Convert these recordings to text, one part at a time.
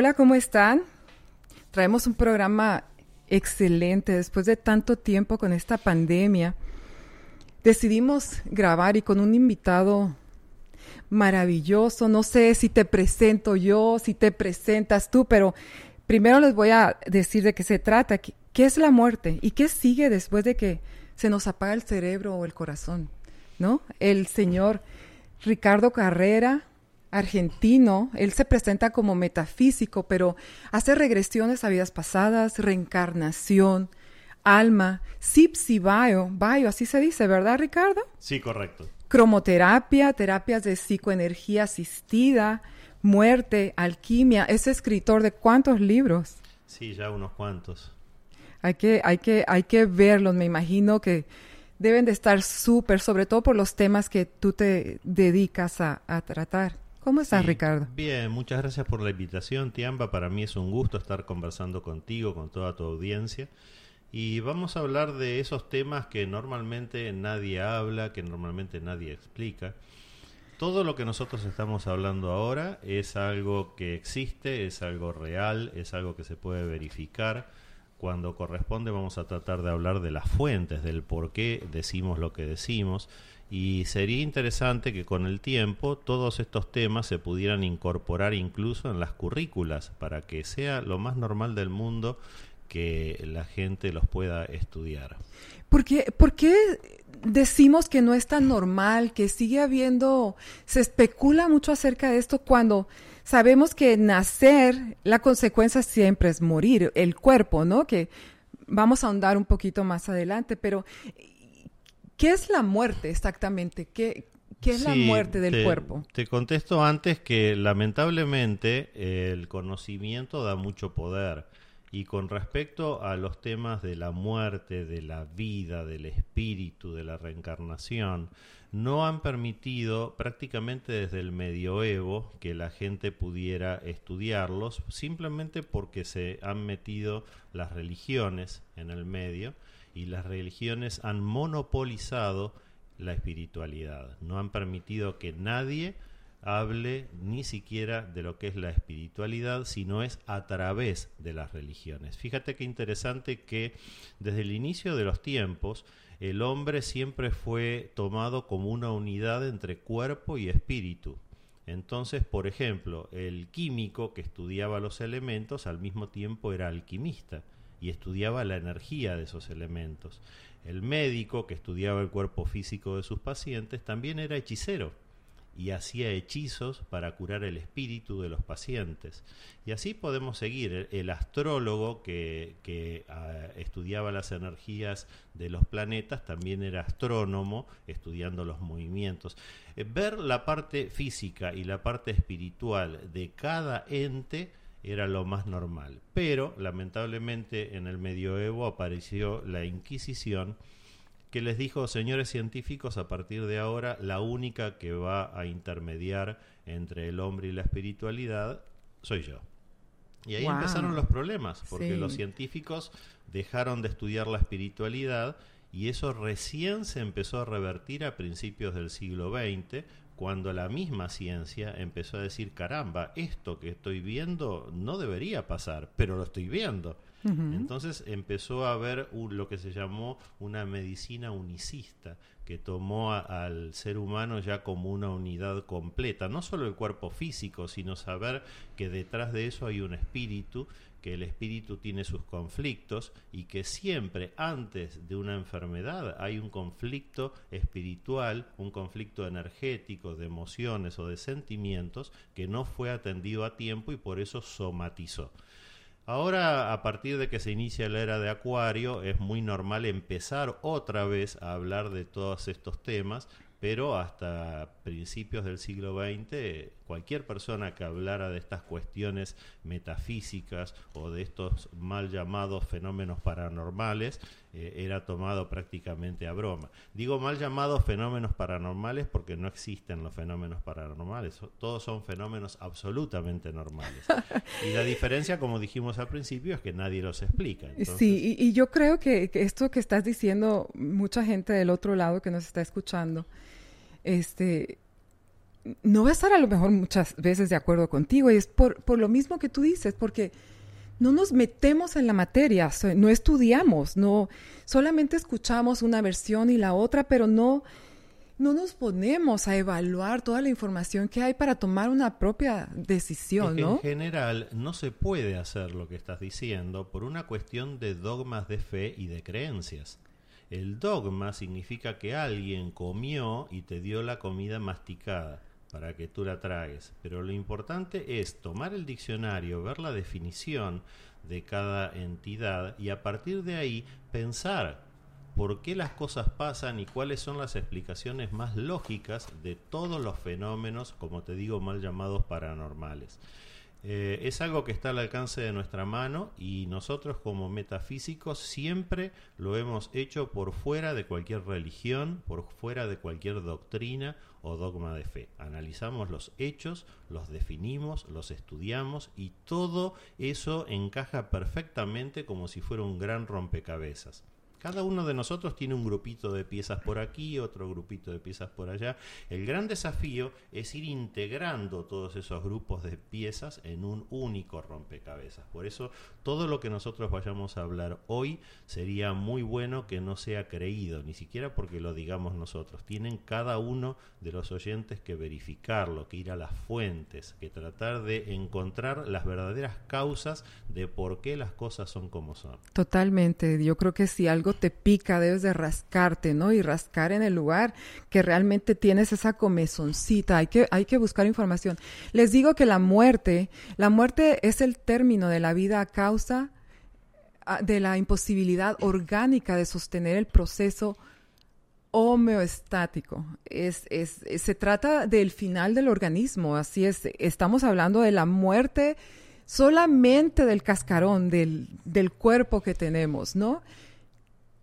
Hola, ¿cómo están? Traemos un programa excelente después de tanto tiempo con esta pandemia. Decidimos grabar y con un invitado maravilloso. No sé si te presento yo, si te presentas tú, pero primero les voy a decir de qué se trata, qué es la muerte y qué sigue después de que se nos apaga el cerebro o el corazón, ¿no? El señor Ricardo Carrera, argentino, él se presenta como metafísico, pero hace regresiones a vidas pasadas, reencarnación, alma, sipsi bio, bio, así se dice, ¿verdad, Ricardo? Sí, correcto. Cromoterapia, terapias de psicoenergía asistida, muerte, alquimia. Es escritor de cuántos libros? Sí, ya unos cuantos. Hay que, hay que, hay que verlos, me imagino que deben de estar súper, sobre todo por los temas que tú te dedicas a, tratar. ¿Cómo estás, Ricardo? Bien, muchas gracias por la invitación, Tiamba. Para mí es un gusto estar conversando contigo, con toda tu audiencia. Y vamos a hablar de esos temas que normalmente nadie habla, que normalmente nadie explica. Todo lo que nosotros estamos hablando ahora es algo que existe, es algo real, es algo que se puede verificar. Cuando corresponde vamos a tratar de hablar de las fuentes, del por qué decimos lo que decimos. Y sería interesante que con el tiempo todos estos temas se pudieran incorporar incluso en las currículas para que sea lo más normal del mundo que la gente los pueda estudiar. ¿Por qué, ¿Por qué decimos que no es tan normal, que sigue habiendo, se especula mucho acerca de esto cuando sabemos que nacer, la consecuencia siempre es morir, el cuerpo, ¿no? Que vamos a ahondar un poquito más adelante, pero ¿qué es la muerte exactamente? ¿Qué, qué es la muerte del cuerpo? Te contesto antes que lamentablemente el conocimiento da mucho poder y con respecto a los temas de la muerte, de la vida, del espíritu, de la reencarnación, no han permitido prácticamente desde el medioevo que la gente pudiera estudiarlos, simplemente porque se han metido las religiones en el medio y las religiones han monopolizado la espiritualidad, no han permitido que nadie hable ni siquiera de lo que es la espiritualidad, sino es a través de las religiones. Fíjate qué interesante que desde el inicio de los tiempos el hombre siempre fue tomado como una unidad entre cuerpo y espíritu. Entonces, por ejemplo, el químico que estudiaba los elementos al mismo tiempo era alquimista y estudiaba la energía de esos elementos. El médico que estudiaba el cuerpo físico de sus pacientes también era hechicero y hacía hechizos para curar el espíritu de los pacientes. Y así podemos seguir. El, astrólogo que, ah, estudiaba las energías de los planetas también era astrónomo, estudiando los movimientos. Eh, ver la parte física y la parte espiritual de cada ente era lo más normal. Pero, lamentablemente, en el medioevo apareció la Inquisición, que les dijo, señores científicos, a partir de ahora la única que va a intermediar entre el hombre y la espiritualidad soy yo. Y ahí empezaron los problemas, porque los científicos dejaron de estudiar la espiritualidad y eso recién se empezó a revertir a principios del siglo XX, cuando la misma ciencia empezó a decir, caramba, esto que estoy viendo no debería pasar, pero lo estoy viendo. Entonces empezó a haber lo que se llamó una medicina unicista, que tomó al ser humano ya como una unidad completa, no solo el cuerpo físico, sino saber que detrás de eso hay un espíritu, que el espíritu tiene sus conflictos y que siempre antes de una enfermedad hay un conflicto espiritual, un conflicto energético, de emociones o de sentimientos que no fue atendido a tiempo y por eso somatizó. Ahora, a partir de que se inicia la era de Acuario, es muy normal empezar otra vez a hablar de todos estos temas, pero hasta principios del siglo XX cualquier persona que hablara de estas cuestiones metafísicas o de estos mal llamados fenómenos paranormales eh, era tomado prácticamente a broma. Digo mal llamados fenómenos paranormales porque no existen los fenómenos paranormales, todos son fenómenos absolutamente normales. y la diferencia, como dijimos al principio, es que nadie los explica. Sí, y, yo creo que esto que estás diciendo, mucha gente del otro lado que nos está escuchando, este, no voy a estar a lo mejor muchas veces de acuerdo contigo y es por, por lo mismo que tú dices, porque no nos metemos en la materia, no estudiamos, no solamente escuchamos una versión y la otra, pero no no nos ponemos a evaluar toda la información que hay para tomar una propia decisión, ¿no? En general, no se puede hacer lo que estás diciendo por una cuestión de dogmas de fe y de creencias. El dogma significa que alguien comió y te dio la comida masticada para que tú la tragues. Pero lo importante es tomar el diccionario, ver la definición de cada entidad y a partir de ahí pensar por qué las cosas pasan y cuáles son las explicaciones más lógicas de todos los fenómenos, como te digo, mal llamados paranormales. Eh, es algo que está al alcance de nuestra mano y nosotros como metafísicos siempre lo hemos hecho por fuera de cualquier religión, por fuera de cualquier doctrina o dogma de fe. Analizamos los hechos, los definimos, los estudiamos y todo eso encaja perfectamente como si fuera un gran rompecabezas. Cada uno de nosotros tiene un grupito de piezas por aquí, otro grupito de piezas por allá. El gran desafío es ir integrando todos esos grupos de piezas en un único rompecabezas. Por eso todo lo que nosotros vayamos a hablar hoy sería muy bueno que no sea creído, ni siquiera porque lo digamos nosotros. Tienen cada uno de los oyentes que verificarlo, que ir a las fuentes, que tratar de encontrar las verdaderas causas de por qué las cosas son como son. Totalmente. Yo creo que si algo te pica, debes de rascarte, ¿no? Y rascar en el lugar que realmente tienes esa comezoncita. Hay que, hay que buscar información. Les digo que la muerte, la muerte es el término de la vida a causa ah, de la imposibilidad orgánica de sostener el proceso homeostático. Es, es, se trata del final del organismo, así es. Estamos hablando de la muerte solamente del cascarón, del, del cuerpo que tenemos, ¿no?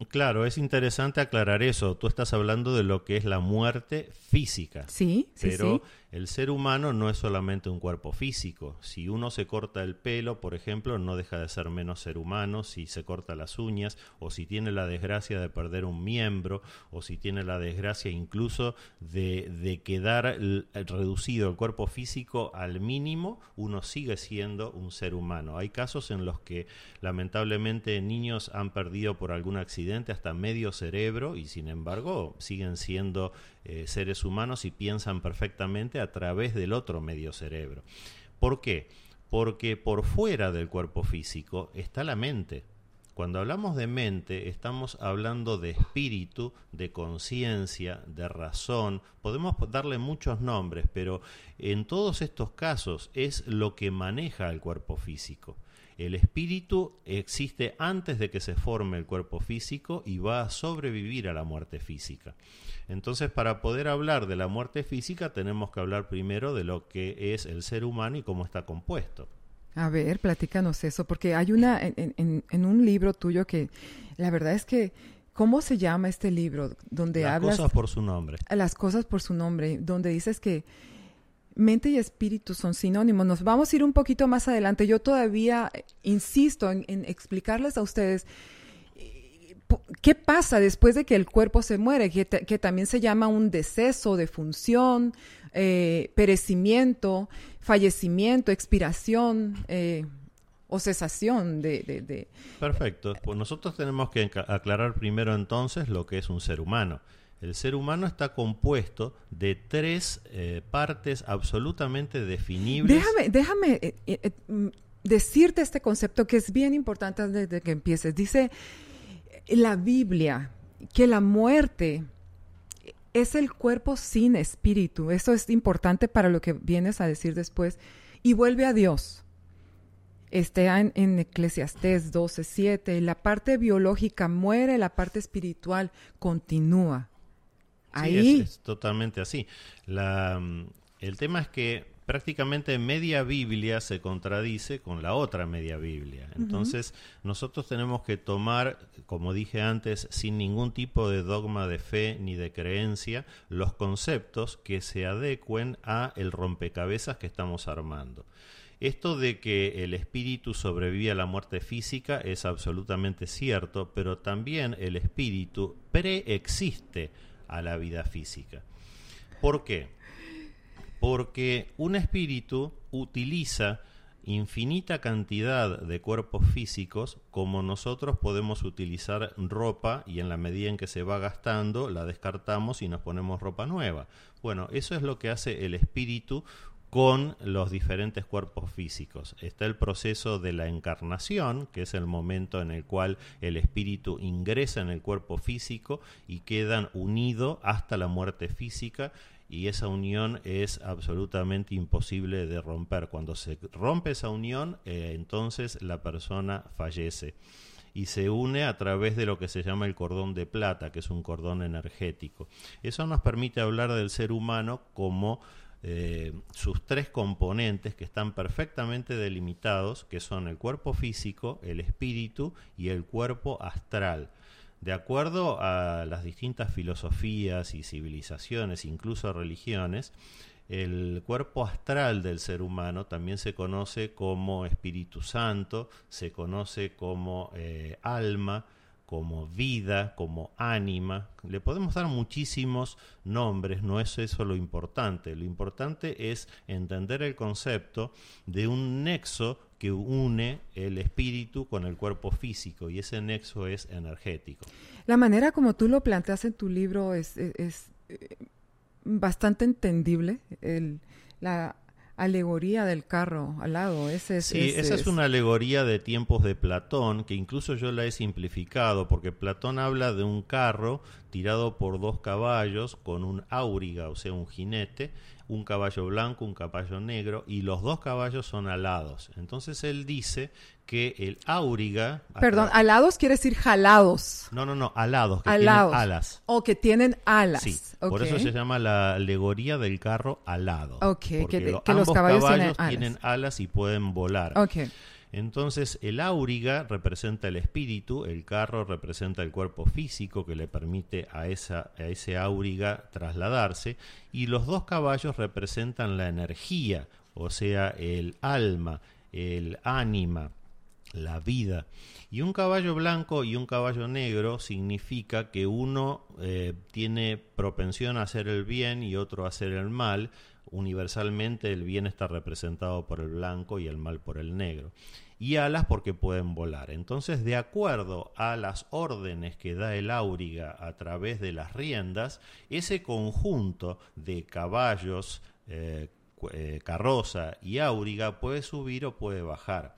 Claro, es interesante aclarar eso. Tú estás hablando de lo que es la muerte física. Sí, sí, pero el ser humano no es solamente un cuerpo físico. Si uno se corta el pelo, por ejemplo, no deja de ser menos ser humano. Si se corta las uñas, o si tiene la desgracia de perder un miembro, o si tiene la desgracia incluso de, de quedar reducido el cuerpo físico al mínimo, uno sigue siendo un ser humano. Hay casos en los que lamentablemente niños han perdido por algún accidente hasta medio cerebro y sin embargo siguen siendo eh, seres humanos y piensan perfectamente a través del otro medio cerebro. ¿Por qué? Porque por fuera del cuerpo físico está la mente. Cuando hablamos de mente, estamos hablando de espíritu, de conciencia, de razón. Podemos darle muchos nombres, pero en todos estos casos es lo que maneja el cuerpo físico. El espíritu existe antes de que se forme el cuerpo físico y va a sobrevivir a la muerte física. Entonces, para poder hablar de la muerte física, tenemos que hablar primero de lo que es el ser humano y cómo está compuesto. A ver, platícanos eso, porque hay una, en, un libro tuyo que la verdad es que, ¿cómo se llama este libro? Donde Las cosas por su nombre. Las cosas por su nombre, donde dices que mente y espíritu son sinónimos. Nos vamos a ir un poquito más adelante. Yo todavía insisto en explicarles a ustedes ¿Qué pasa después de que el cuerpo se muere? Que, también se llama un deceso de función, eh, perecimiento, fallecimiento, expiración eh, o cesación de, Perfecto. Pues nosotros tenemos que aclarar primero entonces lo que es un ser humano. El ser humano está compuesto de tres eh, partes absolutamente definibles. Déjame, déjame decirte este concepto que es bien importante antes de que empieces. Dice la Biblia que la muerte es el cuerpo sin espíritu. Eso es importante para lo que vienes a decir después. Y vuelve a Dios. Está en, en Eclesiastés 12:7. La parte biológica muere, la parte espiritual continúa. Ahí. es, totalmente así. La, mm, el tema es que prácticamente media Biblia se contradice con la otra media Biblia. Entonces, nosotros tenemos que tomar, como dije antes, sin ningún tipo de dogma de fe ni de creencia, los conceptos que se adecuen a el rompecabezas que estamos armando. Esto de que el espíritu sobrevive a la muerte física es absolutamente cierto, pero también el espíritu preexiste a la vida física. ¿Por qué? Porque un espíritu utiliza infinita cantidad de cuerpos físicos como nosotros podemos utilizar ropa y en la medida en que se va gastando la descartamos y nos ponemos ropa nueva. Bueno, eso es lo que hace el espíritu con los diferentes cuerpos físicos. Está el proceso de la encarnación, que es el momento en el cual el espíritu ingresa en el cuerpo físico y quedan unidos hasta la muerte física y esa unión es absolutamente imposible de romper. Cuando se rompe esa unión, eh, entonces la persona fallece y se une a través de lo que se llama el cordón de plata, que es un cordón energético. Eso nos permite hablar del ser humano como eh, sus tres componentes que están perfectamente delimitados, que son el cuerpo físico, el espíritu y el cuerpo astral. De acuerdo a las distintas filosofías y civilizaciones, incluso religiones, el cuerpo astral del ser humano también se conoce como Espíritu Santo, se conoce como eh, alma, como vida, como ánima. Le podemos dar muchísimos nombres, no es eso lo importante. Lo importante es entender el concepto de un nexo que une el espíritu con el cuerpo físico y ese nexo es energético. La manera como tú lo planteas en tu libro es, es, eh, bastante entendible. El, la alegoría del carro al lado. Ese, sí, esa es una alegoría de tiempos de Platón, que incluso yo la he simplificado, porque Platón habla de un carro tirado por dos caballos con un áuriga, o sea, un jinete, un caballo blanco, un caballo negro, y los dos caballos son alados. Entonces él dice que el áuriga... Perdón, alados quiere decir jalados. No, no, no, alados, que tienen alas. O que tienen alas. Sí, por eso se llama la alegoría del carro alado. Ok, que, los caballos, tienen, alas. y pueden volar. Ok. Entonces el áuriga representa el espíritu, el carro representa el cuerpo físico que le permite a, esa, a ese áuriga trasladarse y los dos caballos representan la energía, o sea, el alma, el ánima, la vida. Y un caballo blanco y un caballo negro significa que uno eh, tiene propensión a hacer el bien y otro a hacer el mal. Universalmente el bien está representado por el blanco y el mal por el negro. Y alas porque pueden volar. Entonces, de acuerdo a las órdenes que da el áuriga a través de las riendas, ese conjunto de caballos, eh, eh, carroza y áuriga puede subir o puede bajar.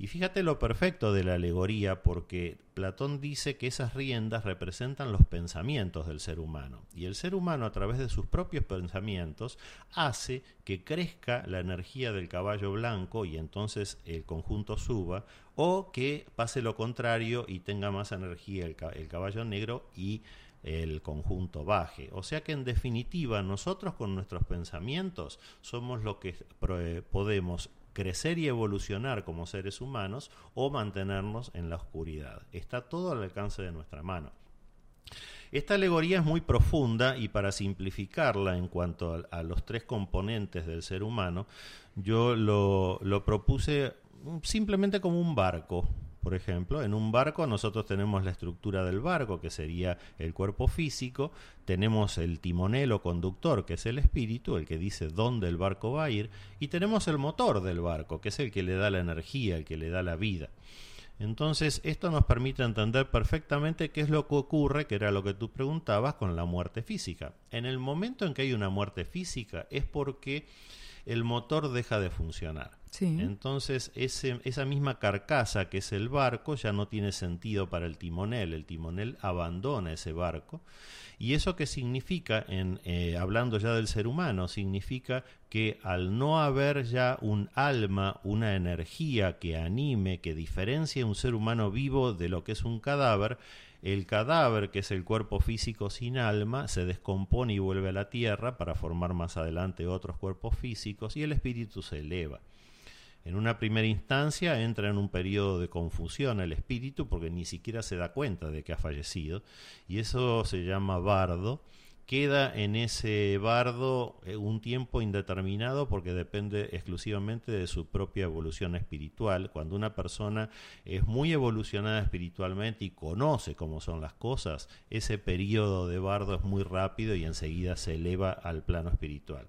Y fíjate lo perfecto de la alegoría, porque Platón dice que esas riendas representan los pensamientos del ser humano. Y el ser humano, a través de sus propios pensamientos, hace que crezca la energía del caballo blanco y entonces el conjunto suba, o que pase lo contrario y tenga más energía el, caballo negro y el conjunto baje. O sea que en definitiva nosotros con nuestros pensamientos somos lo que podemos crecer y evolucionar como seres humanos o mantenernos en la oscuridad. Está todo al alcance de nuestra mano. Esta alegoría es muy profunda y para simplificarla en cuanto a, los tres componentes del ser humano, yo lo, propuse simplemente como un barco, por ejemplo, en un barco nosotros tenemos la estructura del barco, que sería el cuerpo físico, tenemos el timonel o conductor, que es el espíritu, el que dice dónde el barco va a ir, y tenemos el motor del barco, que es el que le da la energía, el que le da la vida. Entonces, esto nos permite entender perfectamente qué es lo que ocurre, que era lo que tú preguntabas, con la muerte física. En el momento en que hay una muerte física es porque el motor deja de funcionar. Entonces, ese, esa misma carcasa que es el barco ya no tiene sentido para el timonel. El timonel abandona ese barco. ¿Y eso qué significa, en, eh, hablando ya del ser humano? Significa que al no haber ya un alma, una energía que anime, que diferencie un ser humano vivo de lo que es un cadáver, el cadáver, que es el cuerpo físico sin alma, se descompone y vuelve a la tierra para formar más adelante otros cuerpos físicos y el espíritu se eleva. En una primera instancia entra en un periodo de confusión el espíritu porque ni siquiera se da cuenta de que ha fallecido y eso se llama bardo queda en ese bardo eh, un tiempo indeterminado porque depende exclusivamente de su propia evolución espiritual. Cuando una persona es muy evolucionada espiritualmente y conoce cómo son las cosas, ese periodo de bardo es muy rápido y enseguida se eleva al plano espiritual.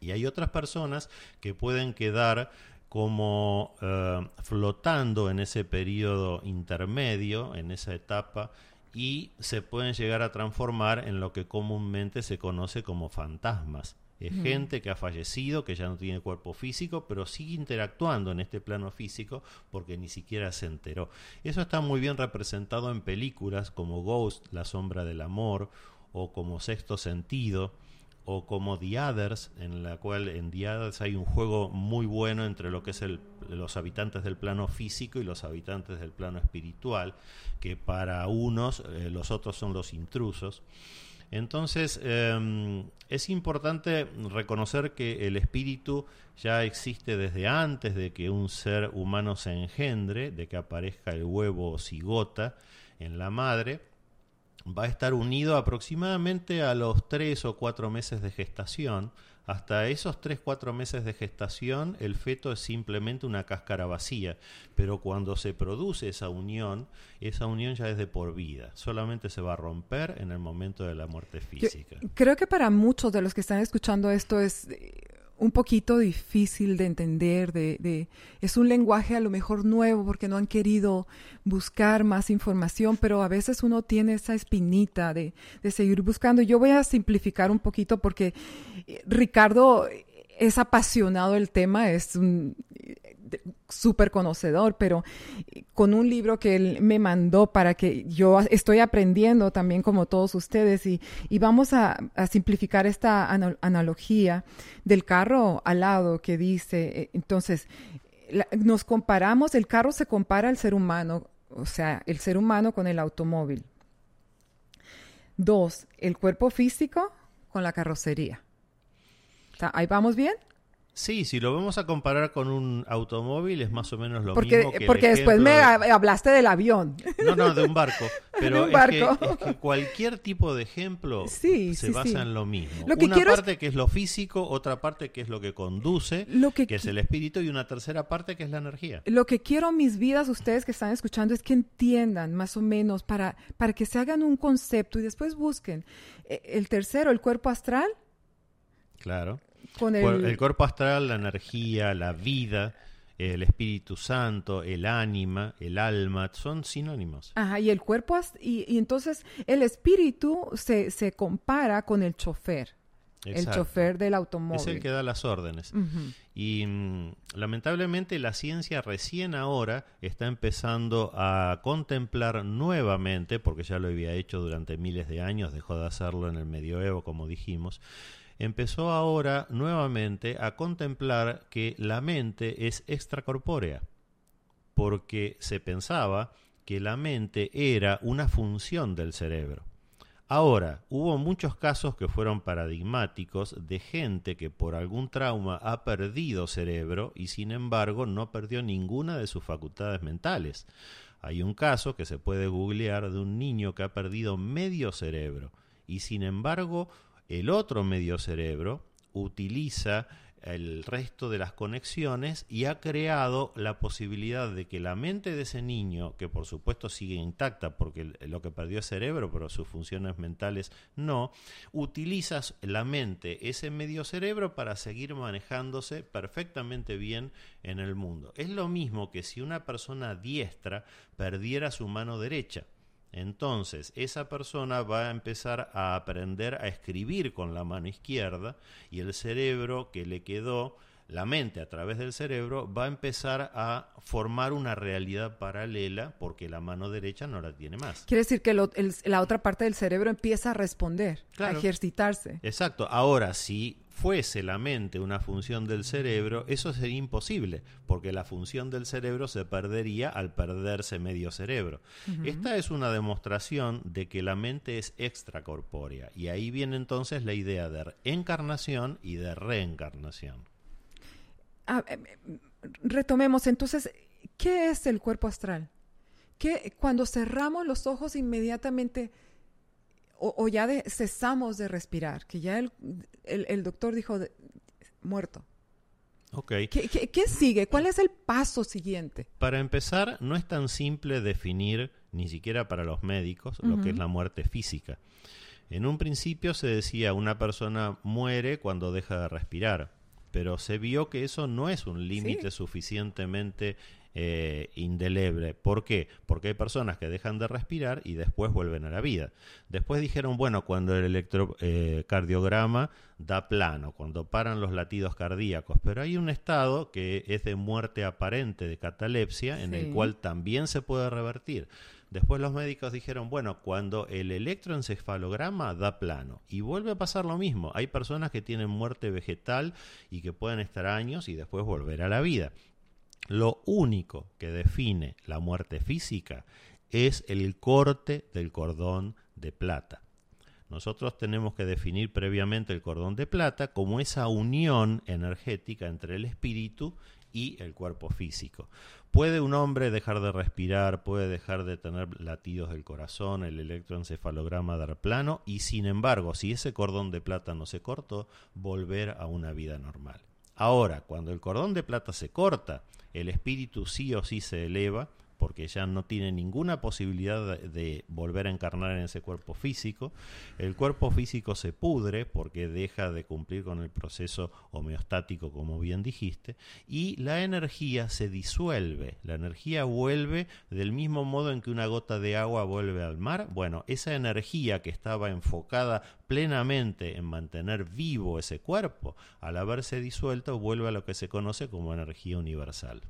Y hay otras personas que pueden quedar como eh, flotando en ese periodo intermedio, en esa etapa, y se pueden llegar a transformar en lo que comúnmente se conoce como fantasmas. Es gente que ha fallecido, que ya no tiene cuerpo físico, pero sigue interactuando en este plano físico porque ni siquiera se enteró. Eso está muy bien representado en películas como Ghost, La sombra del amor, o como Sexto Sentido, o como The Others, en la cual en The Others hay un juego muy bueno entre lo que es los habitantes del plano físico y los habitantes del plano espiritual, que para unos eh, los otros son los intrusos. Entonces, em, es importante reconocer que el espíritu ya existe desde antes de que un ser humano se engendre, de que aparezca el huevo cigota en la madre. Va a estar unido aproximadamente a los tres o cuatro meses de gestación. Hasta esos 3-4 meses de gestación, el feto es simplemente una cáscara vacía, pero cuando se produce esa unión, esa unión ya es de por vida, solamente se va a romper en el momento de la muerte física. creo que para muchos de los que están escuchando esto es un poquito difícil de entender, de, es un lenguaje a lo mejor nuevo porque no han querido buscar más información, pero a veces uno tiene esa espinita de, de seguir buscando. Yo voy a simplificar un poquito porque eh, Ricardo es apasionado del tema, es un súper conocedor, pero con un libro que él me mandó para que yo estoy aprendiendo también como todos ustedes y, vamos a, simplificar esta analogía del carro al lado que dice, eh, entonces, nos comparamos, el carro se compara al ser humano, o sea, el ser humano con el automóvil. Dos, el cuerpo físico con la carrocería. ¿Ahí vamos bien? Sí, si lo vamos a comparar con un automóvil es más o menos lo mismo que Porque después me hablaste del avión. No, no, de un barco. Pero Es, que, cualquier tipo de ejemplo se basa en lo mismo. una parte que es lo físico, otra parte que es lo que conduce, que, es el espíritu, y una tercera parte que es la energía. Lo que quiero mis vidas, ustedes que están escuchando, es que entiendan más o menos para, para que se hagan un concepto y después busquen. Eh, el tercero, el cuerpo astral. Claro el... cuerpo astral, la energía, la vida, el Espíritu Santo, el ánima, el alma, son sinónimos. Ajá, y el cuerpo, y, y entonces el espíritu se, se compara con el chofer. El chofer del automóvil. Es el que da las órdenes. Y mm, lamentablemente la ciencia recién ahora está empezando a contemplar nuevamente, porque ya lo había hecho durante miles de años, dejó de hacerlo en el medioevo, como dijimos, empezó ahora nuevamente a contemplar que la mente es extracorpórea, porque se pensaba que la mente era una función del cerebro. Ahora, hubo muchos casos que fueron paradigmáticos de gente que por algún trauma ha perdido cerebro y sin embargo no perdió ninguna de sus facultades mentales. Hay un caso que se puede googlear de un niño que ha perdido medio cerebro y sin embargo el otro medio cerebro utiliza el resto de las conexiones y ha creado la posibilidad de que la mente de ese niño, que por supuesto sigue intacta porque lo que perdió es cerebro, pero sus funciones mentales no, utiliza la mente, ese medio cerebro, para seguir manejándose perfectamente bien en el mundo. Es lo mismo que si una persona diestra perdiera su mano derecha. Entonces, esa persona va a empezar a aprender a escribir con la mano izquierda y el cerebro que le quedó, la mente a través del cerebro, va a empezar a formar una realidad paralela porque la mano derecha no la tiene más. Quiere decir que la otra parte del cerebro empieza a responder, a ejercitarse. Exacto. Ahora, si fuese la mente una función del cerebro, eso sería imposible, porque la función del cerebro se perdería al perderse medio cerebro. Esta es una demostración de que la mente es extracorpórea, y ahí viene entonces la idea de encarnación y de reencarnación. Ah, eh, retomemos entonces, ¿qué es el cuerpo astral? Que cuando cerramos los ojos inmediatamente o, ya cesamos de respirar, que ya el, doctor dijo muerto. Okay. ¿Qué, sigue? ¿Cuál es el paso siguiente? Para empezar, no es tan simple definir, ni siquiera para los médicos, lo que es la muerte física. En un principio se decía una persona muere cuando deja de respirar, pero se vio que eso no es un límite suficientemente eh, indeleble. ¿Por qué? Porque hay personas que dejan de respirar y después vuelven a la vida. Después dijeron, bueno, cuando el electrocardiograma eh, da plano, cuando paran los latidos cardíacos, pero hay un estado que es de muerte aparente, de catalepsia, en el cual también se puede revertir. Después los médicos dijeron, bueno, cuando el electroencefalograma da plano y vuelve a pasar lo mismo. Hay personas que tienen muerte vegetal y que pueden estar años y después volver a la vida. Lo único que define la muerte física es el corte del cordón de plata. Nosotros tenemos que definir previamente el cordón de plata como esa unión energética entre el espíritu y el cuerpo físico. Puede un hombre dejar de respirar, puede dejar de tener latidos del corazón, el electroencefalograma dar plano y sin embargo, si ese cordón de plata no se cortó, volver a una vida normal. Ahora, cuando el cordón de plata se corta, el espíritu sí o sí se eleva porque ya no tiene ninguna posibilidad de, volver a encarnar en ese cuerpo físico. El cuerpo físico se pudre porque deja de cumplir con el proceso homeostático, como bien dijiste, y la energía se disuelve. La energía vuelve del mismo modo en que una gota de agua vuelve al mar. Bueno, esa energía que estaba enfocada plenamente en mantener vivo ese cuerpo, al haberse disuelto, vuelve a lo que se conoce como energía universal.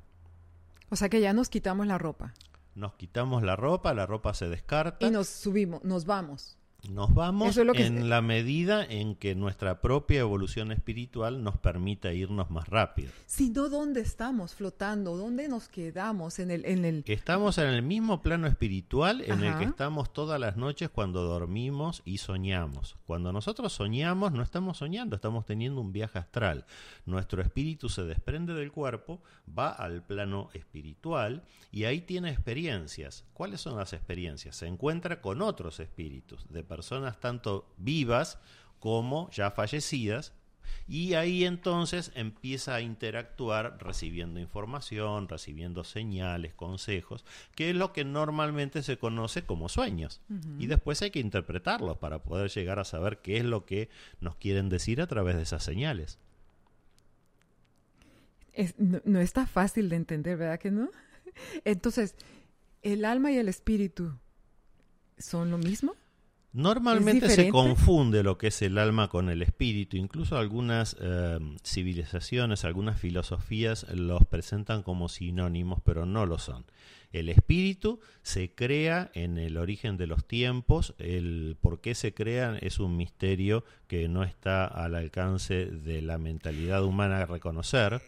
O sea que ya nos quitamos la ropa. Nos quitamos la ropa, la ropa se descarta. Y nos subimos, nos vamos. Nos vamos en la medida en que nuestra propia evolución espiritual nos permita irnos más rápido. Si no, ¿dónde estamos flotando? ¿Dónde nos quedamos? En el, en el... Estamos en el mismo plano espiritual en el que estamos todas las noches cuando dormimos y soñamos. Cuando nosotros soñamos, no estamos soñando, estamos teniendo un viaje astral. Nuestro espíritu se desprende del cuerpo, va al plano espiritual y ahí tiene experiencias. ¿Cuáles son las experiencias? Se encuentra con otros espíritus de personas tanto vivas como ya fallecidas, y ahí entonces empieza a interactuar recibiendo información, recibiendo señales, consejos, que es lo que normalmente se conoce como sueños. Y después hay que interpretarlos para poder llegar a saber qué es lo que nos quieren decir a través de esas señales. no, no está fácil de entender, ¿verdad que no? Entonces, ¿el alma y el espíritu son lo mismo? Normalmente se confunde lo que es el alma con el espíritu. Incluso algunas eh, civilizaciones, algunas filosofías los presentan como sinónimos, pero no lo son. El espíritu se crea en el origen de los tiempos. El por qué se crean es un misterio que no está al alcance de la mentalidad humana a reconocer.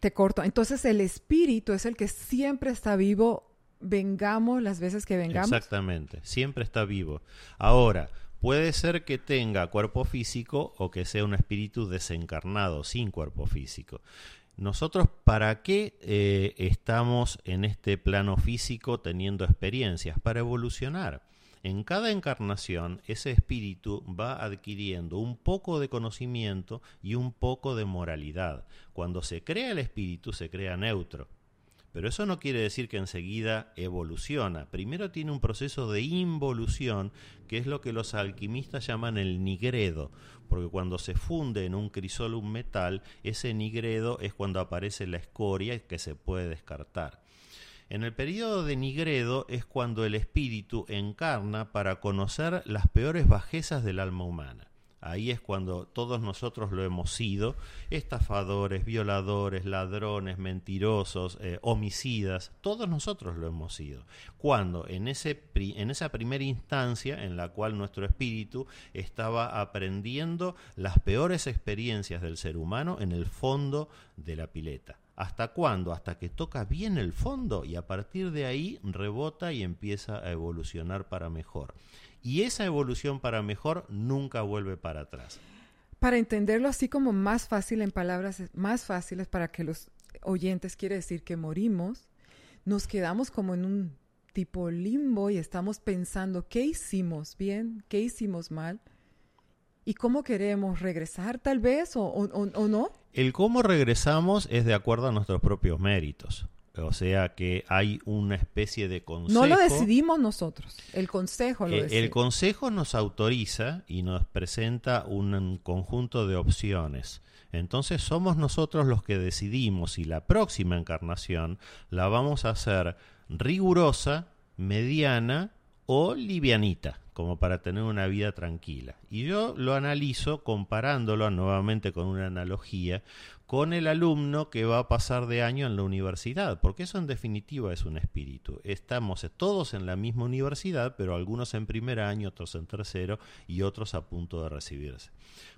Te corto. Entonces el espíritu es el que siempre está vivo vengamos las veces que vengamos. Exactamente, siempre está vivo. Ahora, puede ser que tenga cuerpo físico o que sea un espíritu desencarnado, sin cuerpo físico. Nosotros, ¿para qué eh, estamos en este plano físico teniendo experiencias? Para evolucionar. En cada encarnación, ese espíritu va adquiriendo un poco de conocimiento y un poco de moralidad. Cuando se crea el espíritu, se crea neutro. Pero eso no quiere decir que enseguida evoluciona. Primero tiene un proceso de involución, que es lo que los alquimistas llaman el nigredo, porque cuando se funde en un crisol un metal, ese nigredo es cuando aparece la escoria que se puede descartar. En el periodo de nigredo es cuando el espíritu encarna para conocer las peores bajezas del alma humana. Ahí es cuando todos nosotros lo hemos sido, estafadores, violadores, ladrones, mentirosos, eh, homicidas, todos nosotros lo hemos sido. Cuando en, ese, en esa primera instancia en la cual nuestro espíritu estaba aprendiendo las peores experiencias del ser humano en el fondo de la pileta. ¿Hasta cuándo? Hasta que toca bien el fondo y a partir de ahí rebota y empieza a evolucionar para mejor y esa evolución para mejor nunca vuelve para atrás. Para entenderlo así como más fácil en palabras más fáciles para que los oyentes quiere decir que morimos, nos quedamos como en un tipo limbo y estamos pensando qué hicimos bien, qué hicimos mal y cómo queremos regresar tal vez o, o no. El cómo regresamos es de acuerdo a nuestros propios méritos O sea que hay una especie de consejo. No lo decidimos nosotros, el consejo lo Eh, decide. El consejo nos autoriza y nos presenta un conjunto de opciones. Entonces somos nosotros los que decidimos si la próxima encarnación la vamos a hacer rigurosa, mediana o livianita, como para tener una vida tranquila. Y yo lo analizo comparándolo nuevamente con una analogía con el alumno que va a pasar de año en la universidad, porque eso en definitiva es un espíritu. Estamos todos en la misma universidad, pero algunos en primer año, otros en tercero y otros a punto de recibirse.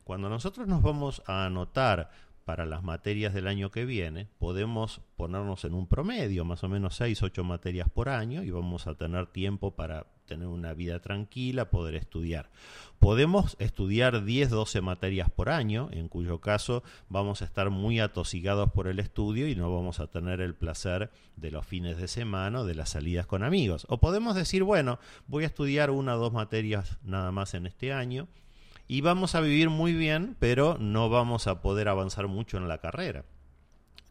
Cuando nosotros nos vamos a anotar para las materias del año que viene, podemos ponernos en un promedio, más o menos 6, 8 materias por año, y vamos a tener tiempo para tener una vida tranquila, poder estudiar. Podemos estudiar 10, 12 materias por año, en cuyo caso vamos a estar muy atosigados por el estudio y no vamos a tener el placer de los fines de semana de las salidas con amigos. O podemos decir, bueno, voy a estudiar una o dos materias nada más en este año, y vamos a vivir muy bien, pero no vamos a poder avanzar mucho en la carrera.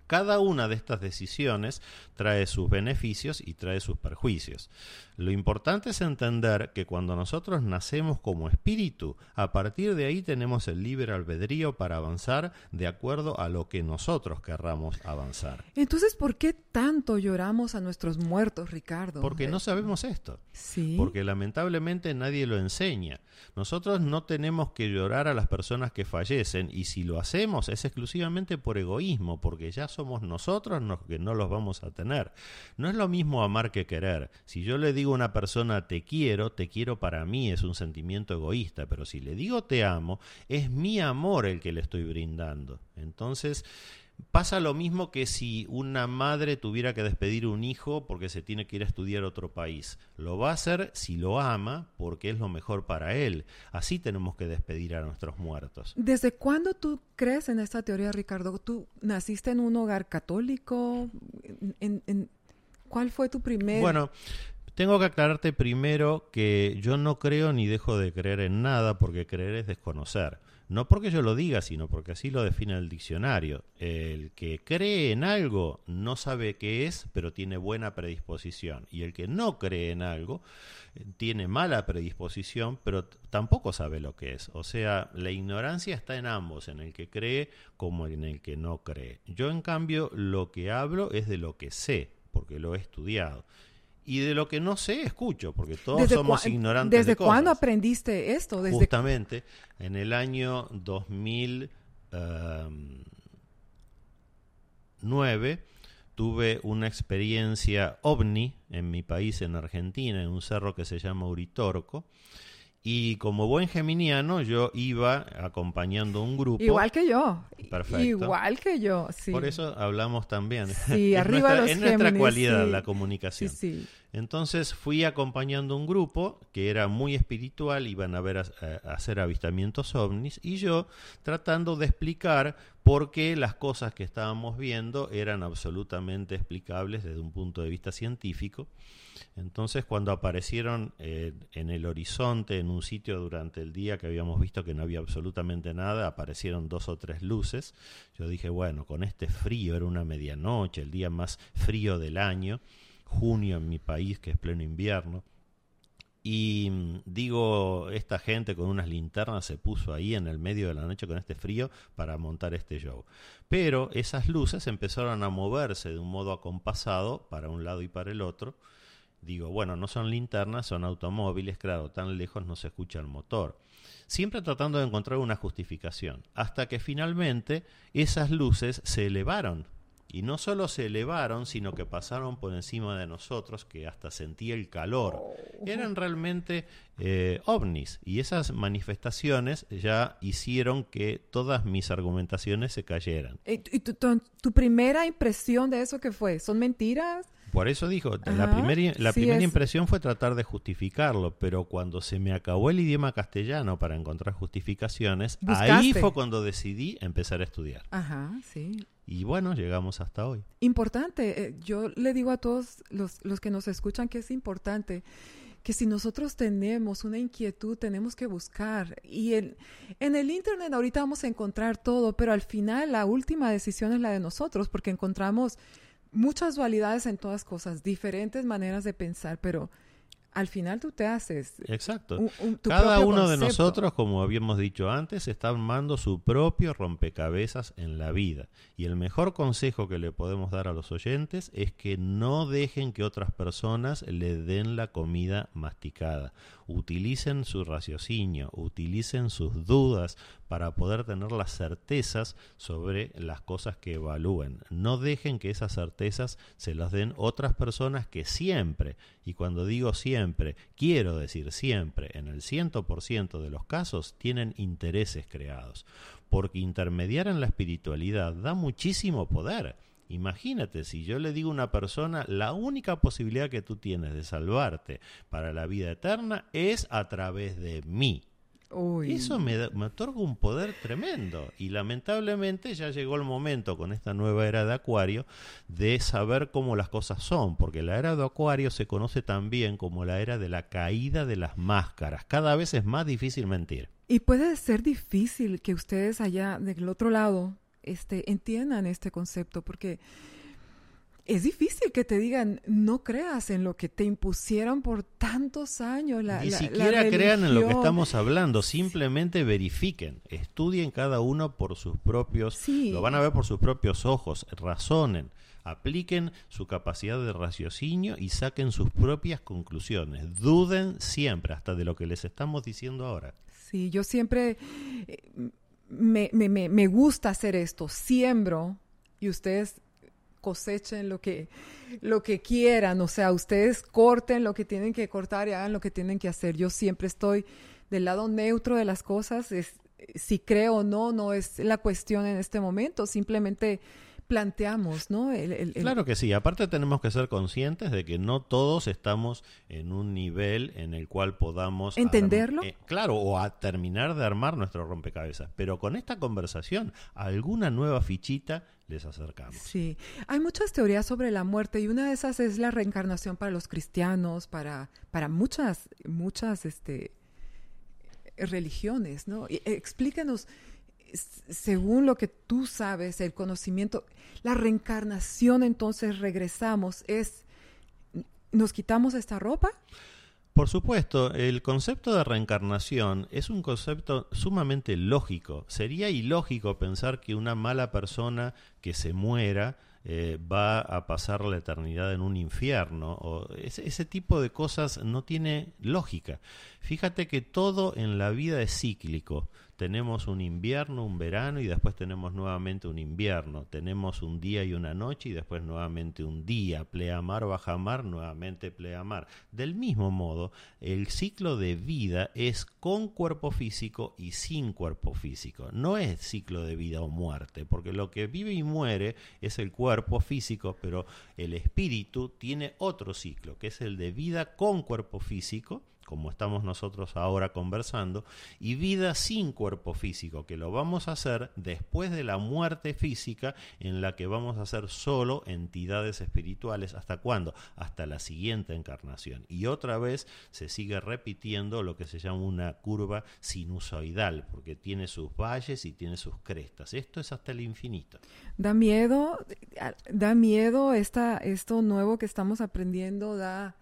Cada una de estas decisiones trae sus beneficios y trae sus perjuicios. Lo importante es entender que cuando nosotros nacemos como espíritu, a partir de ahí tenemos el libre albedrío para avanzar de acuerdo a lo que nosotros querramos avanzar. Entonces, ¿por qué tanto lloramos a nuestros muertos, Ricardo? Porque no sabemos esto. Sí. Porque lamentablemente nadie lo enseña. Nosotros no tenemos que llorar a las personas que fallecen y si lo hacemos es exclusivamente por egoísmo, porque ya somos nosotros los que no los vamos a tener. No es lo mismo amar que querer. Si yo le digo a una persona te quiero, te quiero para mí es un sentimiento egoísta, pero si le digo te amo, es mi amor el que le estoy brindando. Entonces, Pasa lo mismo que si una madre tuviera que despedir un hijo porque se tiene que ir a estudiar a otro país. Lo va a hacer si lo ama porque es lo mejor para él. Así tenemos que despedir a nuestros muertos. ¿Desde cuándo tú crees en esta teoría, Ricardo? ¿Tú naciste en un hogar católico? ¿En, en, cuál fue tu primer...? Bueno, tengo que aclararte primero que yo no creo ni dejo de creer en nada porque creer es desconocer. No porque yo lo diga, sino porque así lo define el diccionario. El que cree en algo no sabe qué es, pero tiene buena predisposición. Y el que no cree en algo tiene mala predisposición, pero tampoco sabe lo que es. O sea, la ignorancia está en ambos, en el que cree como en el que no cree. Yo, en cambio, lo que hablo es de lo que sé, porque lo he estudiado. Y de lo que no sé, escucho, porque todos somos ignorantes. ¿Desde de cosas. cuándo aprendiste esto? ¿Desde Justamente en el año 2009 tuve una experiencia ovni en mi país, en Argentina, en un cerro que se llama Uritorco. Y como buen geminiano, yo iba acompañando un grupo. Igual que yo. Perfecto. Igual que yo, sí. Por eso hablamos también. Sí, es arriba nuestra, los Es nuestra Géminis, cualidad sí. la comunicación. Sí, sí. Entonces fui acompañando un grupo que era muy espiritual, iban a ver a, a hacer avistamientos ovnis y yo tratando de explicar por qué las cosas que estábamos viendo eran absolutamente explicables desde un punto de vista científico. Entonces cuando aparecieron eh, en el horizonte, en un sitio durante el día que habíamos visto que no había absolutamente nada, aparecieron dos o tres luces. Yo dije, bueno, con este frío, era una medianoche, el día más frío del año junio en mi país, que es pleno invierno. Y mm, digo, esta gente con unas linternas se puso ahí en el medio de la noche con este frío para montar este show. Pero esas luces empezaron a moverse de un modo acompasado para un lado y para el otro. Digo, bueno, no son linternas, son automóviles, claro, tan lejos no se escucha el motor. Siempre tratando de encontrar una justificación, hasta que finalmente esas luces se elevaron y no solo se elevaron, sino que pasaron por encima de nosotros, que hasta sentía el calor. Eran realmente eh, ovnis. Y esas manifestaciones ya hicieron que todas mis argumentaciones se cayeran. ¿Y tu, tu, tu primera impresión de eso qué fue? ¿Son mentiras? Por eso dijo, Ajá, la, primer, la sí primera es- impresión fue tratar de justificarlo, pero cuando se me acabó el idioma castellano para encontrar justificaciones, ahí fue cuando decidí empezar a estudiar. Ajá, sí. Y bueno, llegamos hasta hoy. Importante, eh, yo le digo a todos los, los que nos escuchan que es importante que si nosotros tenemos una inquietud, tenemos que buscar. Y en, en el Internet ahorita vamos a encontrar todo, pero al final la última decisión es la de nosotros, porque encontramos muchas dualidades en todas cosas, diferentes maneras de pensar, pero al final tú te haces. Exacto. Cada uno de nosotros, como habíamos dicho antes, está armando su propio rompecabezas en la vida. Y el mejor consejo que le podemos dar a los oyentes es que no dejen que otras personas le den la comida masticada. Utilicen su raciocinio, utilicen sus dudas para poder tener las certezas sobre las cosas que evalúen. No dejen que esas certezas se las den otras personas que siempre, y cuando digo siempre, quiero decir siempre, en el 100% de los casos tienen intereses creados. Porque intermediar en la espiritualidad da muchísimo poder Imagínate, si yo le digo a una persona, la única posibilidad que tú tienes de salvarte para la vida eterna es a través de mí. Eso me, me, otorga un poder tremendo. Y lamentablemente ya llegó el momento con esta nueva era de Acuario de saber cómo las cosas son, porque la era de Acuario se conoce también como la era de la caída de las máscaras. Cada vez es más difícil mentir. Y puede ser difícil que ustedes allá del otro lado este, entiendan este concepto, porque es difícil que te digan, no creas en lo que te impusieron por tantos años. La, Ni siquiera crean en lo que estamos hablando, simplemente verifiquen, estudien cada uno por sus propios, lo van a ver por sus propios ojos, razonen, apliquen su capacidad de raciocinio y saquen sus propias conclusiones. Duden siempre, hasta de lo que les estamos diciendo ahora. Sí, yo siempre... Eh, me, me, me, gusta hacer esto, siembro y ustedes cosechen lo que, lo que quieran, o sea, ustedes corten lo que tienen que cortar y hagan lo que tienen que hacer. Yo siempre estoy del lado neutro de las cosas, es, si creo o no, no es la cuestión en este momento, simplemente planteamos, ¿no? Claro que sí, aparte tenemos que ser conscientes de que no todos estamos en un nivel en el cual podamos... ¿Entenderlo? Eh, claro, o a terminar de armar nuestro rompecabezas, pero con esta conversación alguna nueva fichita les acercamos. Sí, hay muchas teorías sobre la muerte y una de esas es la reencarnación para los cristianos, para, para muchas, muchas este, religiones, ¿no? explícanos según lo que tú sabes, el conocimiento, la reencarnación, entonces regresamos, es, ¿nos quitamos esta ropa? Por supuesto, el concepto de reencarnación es un concepto sumamente lógico. Sería ilógico pensar que una mala persona que se muera eh, va a pasar la eternidad en un infierno. O ese, ese, tipo de cosas no tiene lógica. Fíjate que todo en la vida es cíclico tenemos un invierno, un verano y después tenemos nuevamente un invierno, tenemos un día y una noche y después nuevamente un día, pleamar, bajamar, nuevamente pleamar. Del mismo modo, el ciclo de vida es con cuerpo físico y sin cuerpo físico. No es ciclo de vida o muerte, porque lo que vive y muere es el cuerpo físico, pero el espíritu tiene otro ciclo, que es el de vida con cuerpo físico como estamos nosotros ahora conversando, y vida sin cuerpo físico, que lo vamos a hacer después de la muerte física, en la que vamos a ser solo entidades espirituales. ¿Hasta cuándo? Hasta la siguiente encarnación. Y otra vez se sigue repitiendo lo que se llama una curva sinusoidal, porque tiene sus valles y tiene sus crestas. Esto es hasta el infinito. Da miedo, da miedo esta, esto nuevo que estamos aprendiendo, da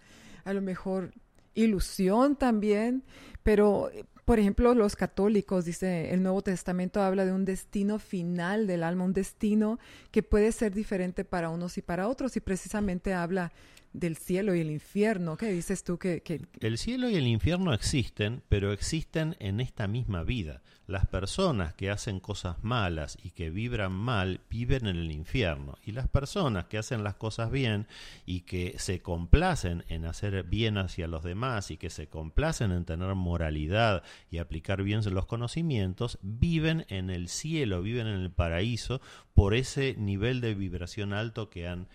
a lo mejor ilusión también, pero por ejemplo, los católicos, dice el Nuevo Testamento, habla de un destino final del alma, un destino que puede ser diferente para unos y para otros, y precisamente habla del cielo y el infierno. ¿Qué dices tú que, que, El cielo y el infierno existen, pero existen en esta misma vida. Las personas que hacen cosas malas y que vibran mal viven en el infierno. Y las personas que hacen las cosas bien y que se complacen en hacer bien hacia los demás y que se complacen en tener moralidad y aplicar bien los conocimientos, viven en el cielo, viven en el paraíso por ese nivel de vibración alto que han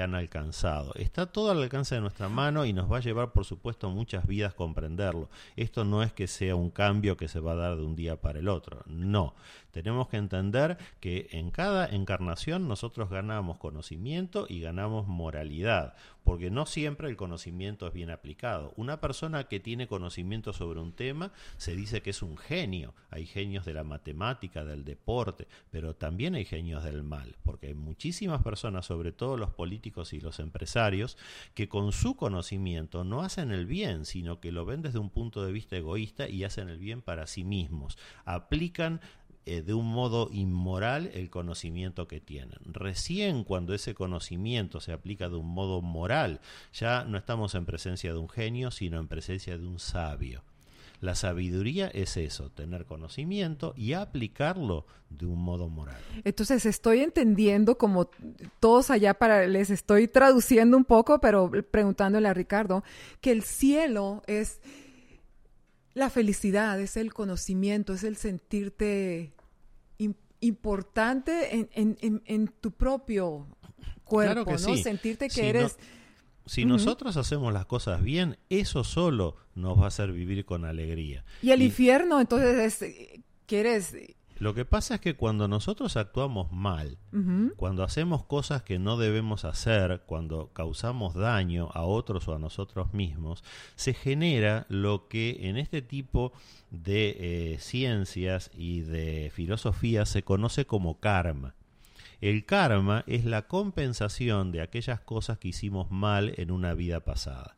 han alcanzado. Está todo al alcance de nuestra mano y nos va a llevar, por supuesto, muchas vidas comprenderlo. Esto no es que sea un cambio que se va a dar de un día para el otro, no. Tenemos que entender que en cada encarnación nosotros ganamos conocimiento y ganamos moralidad, porque no siempre el conocimiento es bien aplicado. Una persona que tiene conocimiento sobre un tema se dice que es un genio. Hay genios de la matemática, del deporte, pero también hay genios del mal, porque hay muchísimas personas, sobre todo los políticos y los empresarios, que con su conocimiento no hacen el bien, sino que lo ven desde un punto de vista egoísta y hacen el bien para sí mismos. Aplican eh, de un modo inmoral el conocimiento que tienen. Recién cuando ese conocimiento se aplica de un modo moral, ya no estamos en presencia de un genio, sino en presencia de un sabio. La sabiduría es eso, tener conocimiento y aplicarlo de un modo moral. Entonces estoy entendiendo como todos allá para les estoy traduciendo un poco, pero preguntándole a Ricardo que el cielo es la felicidad, es el conocimiento, es el sentirte importante en, tu propio cuerpo, ¿no? Sentirte que eres si nosotros hacemos las cosas bien, eso solo nos va a hacer vivir con alegría. Y el infierno, entonces, es, ¿quieres? Lo que pasa es que cuando nosotros actuamos mal, cuando hacemos cosas que no debemos hacer, cuando causamos daño a otros o a nosotros mismos, se genera lo que en este tipo de eh, ciencias y de filosofía se conoce como karma. El karma es la compensación de aquellas cosas que hicimos mal en una vida pasada.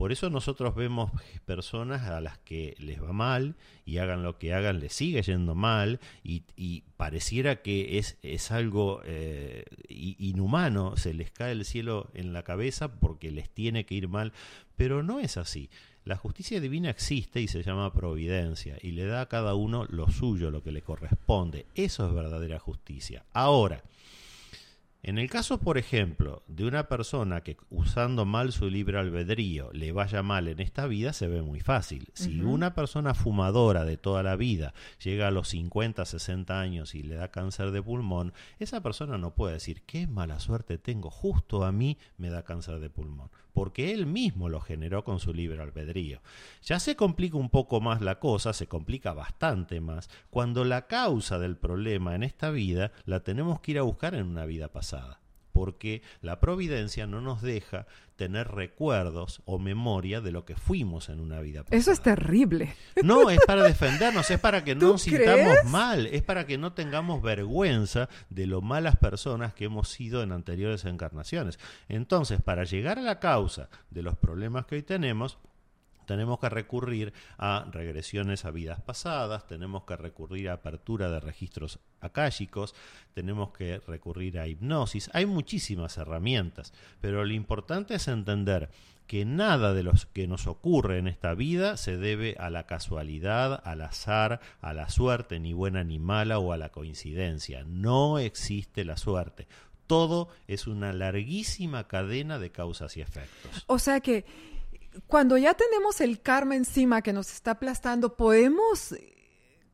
Por eso nosotros vemos personas a las que les va mal y hagan lo que hagan, les sigue yendo mal y, pareciera que es, es algo eh, inhumano, se les cae el cielo en la cabeza porque les tiene que ir mal, pero no es así. La justicia divina existe y se llama providencia y le da a cada uno lo suyo, lo que le corresponde. Eso es verdadera justicia. Ahora, en el caso, por ejemplo, de una persona que usando mal su libre albedrío le vaya mal en esta vida, se ve muy fácil. Si una persona fumadora de toda la vida llega a los 50, 60 años y le da cáncer de pulmón, esa persona no puede decir, qué mala suerte tengo, justo a mí me da cáncer de pulmón porque él mismo lo generó con su libre albedrío. Ya se complica un poco más la cosa, se complica bastante más, cuando la causa del problema en esta vida la tenemos que ir a buscar en una vida pasada porque la providencia no nos deja tener recuerdos o memoria de lo que fuimos en una vida pasada. Eso es terrible. No, es para defendernos, es para que no nos sintamos mal, es para que no tengamos vergüenza de lo malas personas que hemos sido en anteriores encarnaciones. Entonces, para llegar a la causa de los problemas que hoy tenemos, tenemos que recurrir a regresiones a vidas pasadas, tenemos que recurrir a apertura de registros akáshicos, tenemos que recurrir a hipnosis. Hay muchísimas herramientas, pero lo importante es entender que nada de lo que nos ocurre en esta vida se debe a la casualidad, al azar, a la suerte, ni buena ni mala o a la coincidencia. No existe la suerte. Todo es una larguísima cadena de causas y efectos. O sea que cuando ya tenemos el karma encima que nos está aplastando, podemos eh,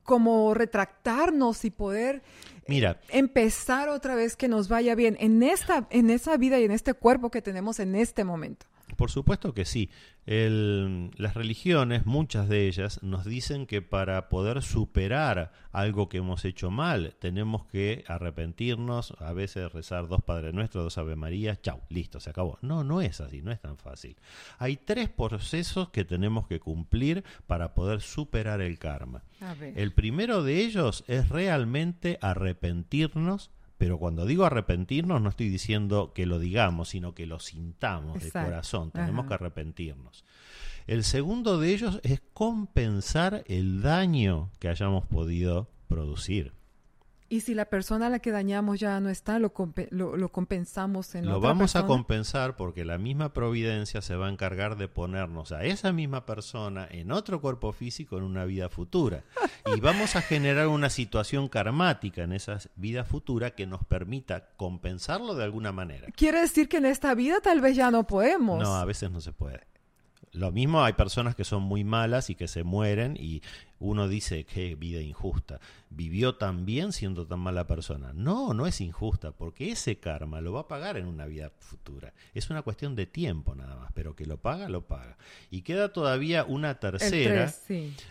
como retractarnos y poder Mira, empezar otra vez que nos vaya bien en esta en esa vida y en este cuerpo que tenemos en este momento. Por supuesto que sí. las religiones, muchas de ellas, nos dicen que para poder superar algo que hemos hecho mal, tenemos que arrepentirnos, a veces rezar dos Padres Nuestros, dos Ave Marías, chau, listo, se acabó. No, no es así, no es tan fácil. Hay tres procesos que tenemos que cumplir para poder superar el karma. El primero de ellos es realmente arrepentirnos pero cuando digo arrepentirnos no estoy diciendo que lo digamos, sino que lo sintamos de corazón. Tenemos que arrepentirnos. El segundo de ellos es compensar el daño que hayamos podido producir. Y si la persona a la que dañamos ya no está, lo, lo, compensamos en Lo vamos a compensar porque la misma providencia se va a encargar de ponernos a esa misma persona en otro cuerpo físico en una vida futura. y vamos a generar una situación karmática en esa vida futura que nos permita compensarlo de alguna manera. Quiere decir que en esta vida tal vez ya no podemos. No, a veces no se puede. Lo mismo hay personas que son muy malas y que se mueren y uno dice que vida injusta, vivió tan bien siendo tan mala persona. No, no es injusta, porque ese karma lo va a pagar en una vida futura. Es una cuestión de tiempo nada más, pero que lo paga, lo paga. Y queda todavía una tercera.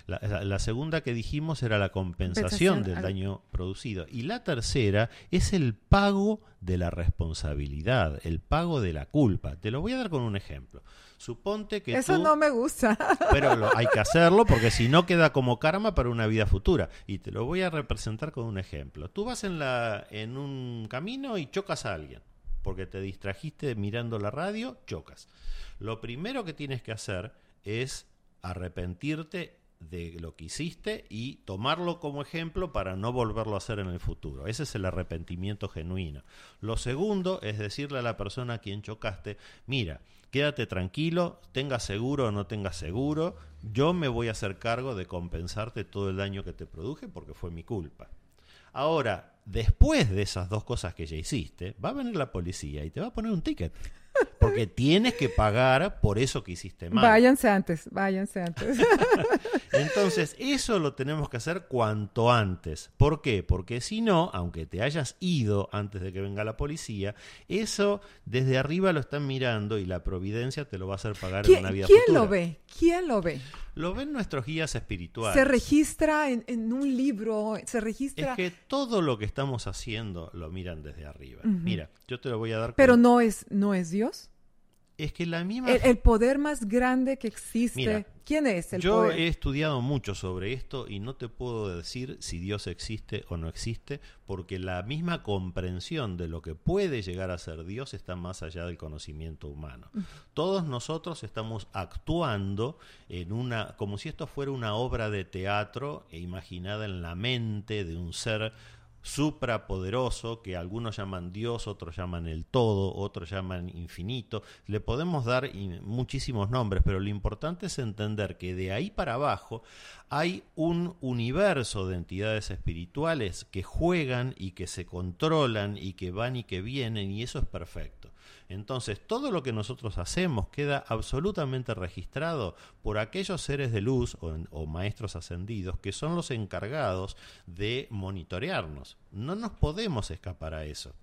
la, segunda que dijimos era la compensación del daño producido. Y la tercera es el pago de la responsabilidad, el pago de la culpa. Te lo voy a dar con un ejemplo. Suponte que Eso no me gusta. Pero hay que hacerlo porque si no queda como karma para una vida futura. Y te lo voy a representar con un ejemplo. Tú vas en, la, en un camino y chocas a alguien. Porque te distrajiste mirando la radio, chocas. Lo primero que tienes que hacer es arrepentirte de lo que hiciste y tomarlo como ejemplo para no volverlo a hacer en el futuro. Ese es el arrepentimiento genuino. Lo segundo es decirle a la persona a quien chocaste, mira, quédate tranquilo, tengas seguro o no tengas seguro, yo me voy a hacer cargo de compensarte todo el daño que te produje porque fue mi culpa. Ahora, después de esas dos cosas que ya hiciste, va a venir la policía y te va a poner un ticket. Porque tienes que pagar por eso que hiciste mal. Váyanse antes, váyanse antes. Entonces, eso lo tenemos que hacer cuanto antes. ¿Por qué? Porque si no, aunque te hayas ido antes de que venga la policía, eso desde arriba lo están mirando y la providencia te lo va a hacer pagar en una vida ¿Quién lo ve? ¿Quién lo ve? Lo ven nuestros guías espirituales. Se registra en, un libro, se registra... Es que todo lo que estamos haciendo lo miran desde arriba. Mira, yo te lo voy a dar... Pero no es, no es Dios. Es que la misma... El, poder más grande que existe. ¿Quién es el yo he estudiado mucho sobre esto y no te puedo decir si Dios existe o no existe, porque la misma comprensión de lo que puede llegar a ser Dios está más allá del conocimiento humano. Todos nosotros estamos actuando en una, como si esto fuera una obra de teatro e imaginada en la mente de un ser suprapoderoso que algunos llaman Dios, otros llaman el todo, otros llaman infinito. Le podemos dar muchísimos nombres, pero lo importante es entender que de ahí para abajo hay un universo de entidades espirituales que juegan y que se controlan y que van y que vienen y eso es perfecto. Entonces, todo lo que nosotros hacemos queda absolutamente registrado por aquellos seres de luz o, maestros ascendidos que son los encargados de monitorearnos. No nos podemos escapar a eso.